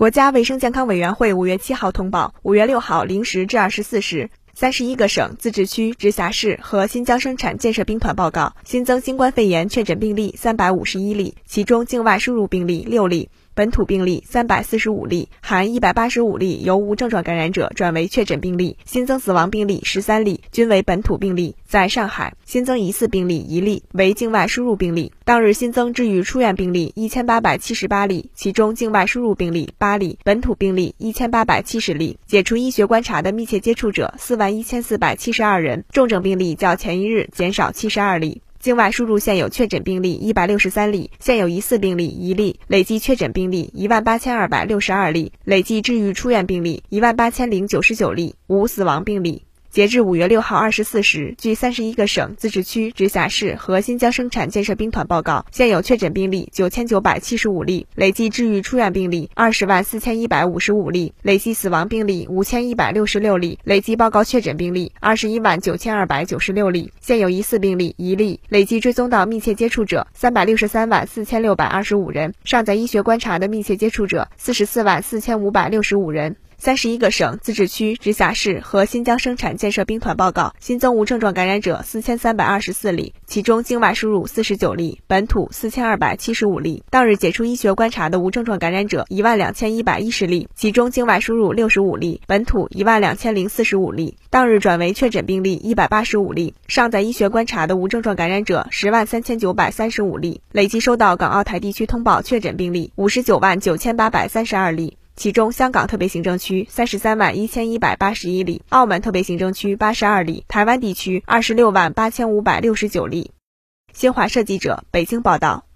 国家卫生健康委员会五月七号通报，五月六号零时至二十四时，三十一个省、自治区、直辖市和新疆生产建设兵团报告新增新冠肺炎确诊病例三百五十一例，其中境外输入病例六例。本土病例三百四十五例，含一百八十五例由无症状感染者转为确诊病例，新增死亡病例十三例，均为本土病例。在上海新增疑似病例一例，为境外输入病例。当日新增治愈出院病例一千八百七十八例，其中境外输入病例八例，本土病例一千八百七十例。解除医学观察的密切接触者四万一千四百七十二人，重症病例较前一日减少七十二例。境外输入现有确诊病例一百六十三例，现有疑似病例一例，累计确诊病例一万八千二百六十二例，累计治愈出院病例一万八千零九十九例，无死亡病例。截至五月六号二十四时，据三十一个省、自治区、直辖市和新疆生产建设兵团报告，现有确诊病例九千九百七十五例，累计治愈出院病例二十万四千一百五十五例，累计死亡病例五千一百六十六例，累计报告确诊病例二十一万九千二百九十六例，现有疑似病例一例，累计追踪到密切接触者三百六十三万四千六百二十五人，尚在医学观察的密切接触者四十四万四千五百六十五人。三十一个省、自治区、直辖市和新疆生产建设兵团报告新增无症状感染者四千三百二十四例，其中境外输入四十九例，本土四千二百七十五例。当日解除医学观察的无症状感染者一万两千一百一十例，其中境外输入六十五例，本土一万两千零四十五例。当日转为确诊病例一百八十五例，尚在医学观察的无症状感染者十万三千九百三十五例。累计收到港澳台地区通报确诊病例五十九万九千八百三十二例。其中，香港特别行政区三十三万一千一百八十一例，澳门特别行政区八十二例，台湾地区二十六万八千五百六十九例。新华社记者北京报道。